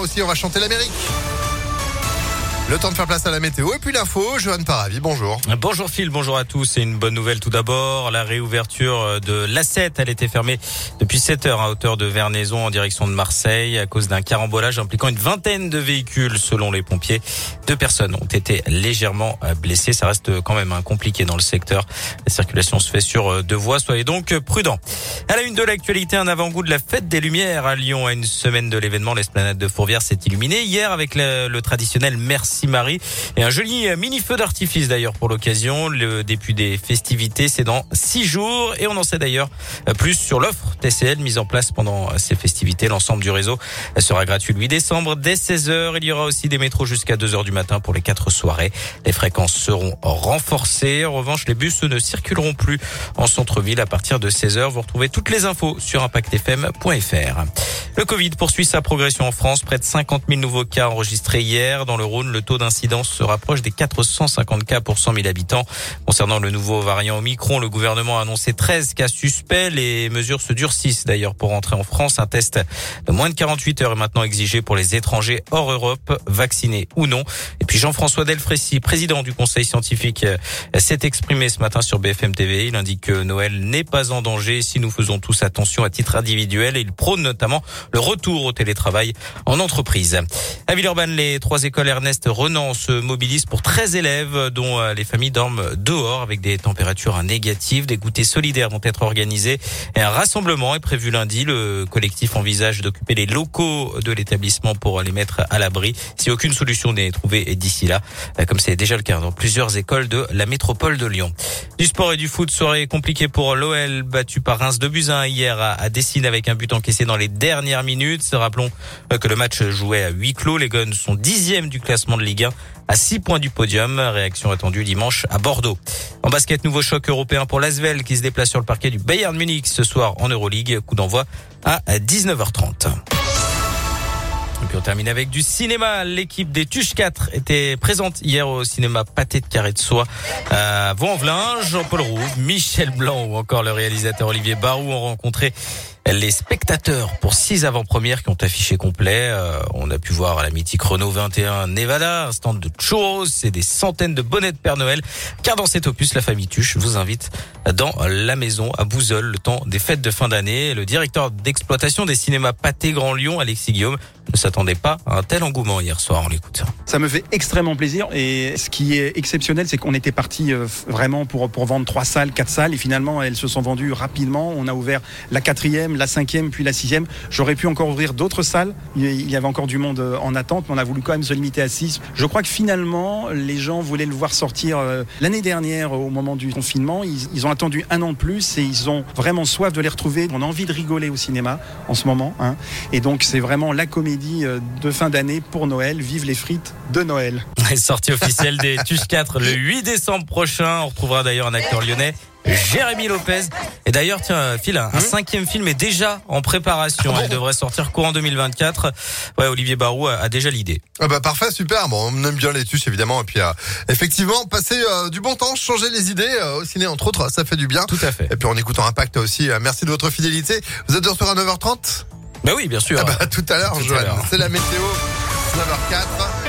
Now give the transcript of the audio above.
Aussi, on va chanter l'Amérique. Le temps de faire place à la météo et puis l'info, Johan Paravi, bonjour. Bonjour Phil, bonjour à tous. C'est une bonne nouvelle tout d'abord. La réouverture de l'A7, elle était fermée depuis 7 heures à hauteur de Vernaison en direction de Marseille à cause d'un carambolage impliquant une vingtaine de véhicules selon les pompiers. Deux personnes ont été légèrement blessées. Ça reste quand même compliqué dans le secteur. La circulation se fait sur deux voies. Soyez donc prudents. À la une de l'actualité, un avant-goût de la fête des Lumières à Lyon. À une semaine de l'événement, l'esplanade de Fourvière s'est illuminée hier avec le traditionnel Merci Marie et un joli mini feu d'artifice d'ailleurs pour l'occasion. Le début des festivités, c'est dans six jours et on en sait d'ailleurs plus sur l'offre TCL mise en place pendant ces festivités. L'ensemble du réseau sera gratuit le 8 décembre dès 16h. Il y aura aussi des métros jusqu'à 2h du matin pour les quatre soirées. Les fréquences seront renforcées. En revanche, les bus ne circuleront plus en centre-ville à partir de 16h. Vous retrouvez toutes les infos sur impactfm.fr. Le Covid poursuit sa progression en France. Près de 50 000 nouveaux cas enregistrés hier. Dans le Rhône, le taux d'incidence se rapproche des 450 cas pour 100 000 habitants. Concernant le nouveau variant Omicron, le gouvernement a annoncé 13 cas suspects. Les mesures se durcissent d'ailleurs pour entrer en France. Un test de moins de 48 heures est maintenant exigé pour les étrangers hors Europe, vaccinés ou non. Et puis Jean-François Delfrécy, président du conseil scientifique, s'est exprimé ce matin sur BFM TV. Il indique que Noël n'est pas en danger si nous faisons tous attention à titre individuel. Et il prône notamment le retour au télétravail en entreprise. À Villeurbanne, les trois écoles Ernest Renan se mobilisent pour 13 élèves dont euh, les familles dorment dehors avec des températures négatives. Des goûters solidaires vont être organisés et un rassemblement est prévu lundi. Le collectif envisage d'occuper les locaux de l'établissement pour les mettre à l'abri si aucune solution n'est trouvée d'ici là, euh, comme c'est déjà le cas dans plusieurs écoles de la métropole de Lyon. Du sport et du foot serait compliqué pour l'OL battu par Reims de Buzyn hier à Dessine avec un but encaissé dans les dernières minutes. Rappelons euh, que le match jouait à huis clos. Les Guns sont dixièmes du classement de Ligue 1 à 6 points du podium. Réaction attendue dimanche à Bordeaux. En basket, nouveau choc européen pour l'Asvel qui se déplace sur le parquet du Bayern Munich ce soir en Euroleague. Coup d'envoi à 19h30. Et puis on termine avec du cinéma. L'équipe des Tuches 4 était présente hier au cinéma Pâté de Carré de Soie à Vaux-en-Velin. Jean-Paul Rouve, Michel Blanc ou encore le réalisateur Olivier Barou ont rencontré les spectateurs pour six avant-premières qui ont affiché complet. Euh, on a pu voir à la mythique Renault 21 Nevada, un stand de churros et des centaines de bonnets de Père Noël. Car dans cet opus, la famille Tuche vous invite dans la maison à Bouzeul le temps des fêtes de fin d'année. Le directeur d'exploitation des cinémas Pâté Grand Lyon, Alexis Guillaume, ne s'attendait pas à un tel engouement hier soir. On l'écoute. Ça me fait extrêmement plaisir et ce qui est exceptionnel, c'est qu'on était parti euh, vraiment pour vendre trois salles, quatre salles et finalement elles se sont vendues rapidement. On a ouvert la quatrième, la cinquième, puis la sixième. J'aurais pu encore ouvrir d'autres salles. Il y avait encore du monde euh, en attente, mais on a voulu quand même se limiter à six. Je crois que finalement, les gens voulaient le voir sortir euh, l'année dernière au moment du confinement. Ils, ont attendu un an de plus et ils ont vraiment soif de les retrouver. On a envie de rigoler au cinéma en ce moment. Hein. Et donc c'est vraiment la comédie de fin d'année pour Noël. Vive les frites de Noël. Sortie officielle des Tuches 4 le 8 décembre prochain. On retrouvera d'ailleurs un acteur lyonnais. Jérémy Lopez. Et d'ailleurs, tiens, Phil, un, un cinquième film est déjà en préparation. Il devrait sortir courant 2024. Ouais, Olivier Barou a, a déjà l'idée. Ah bah parfait, super. Bon, on aime bien les tuches évidemment. Et puis euh, effectivement, passer euh, du bon temps, changer les idées euh, au ciné entre autres, ça fait du bien. Tout à fait. Et puis en écoutant Impact aussi. merci de votre fidélité. Vous êtes de retour à 9h30 Bah oui, bien sûr. Ah bah tout à l'heure, Joanne. C'est la météo. 9h04.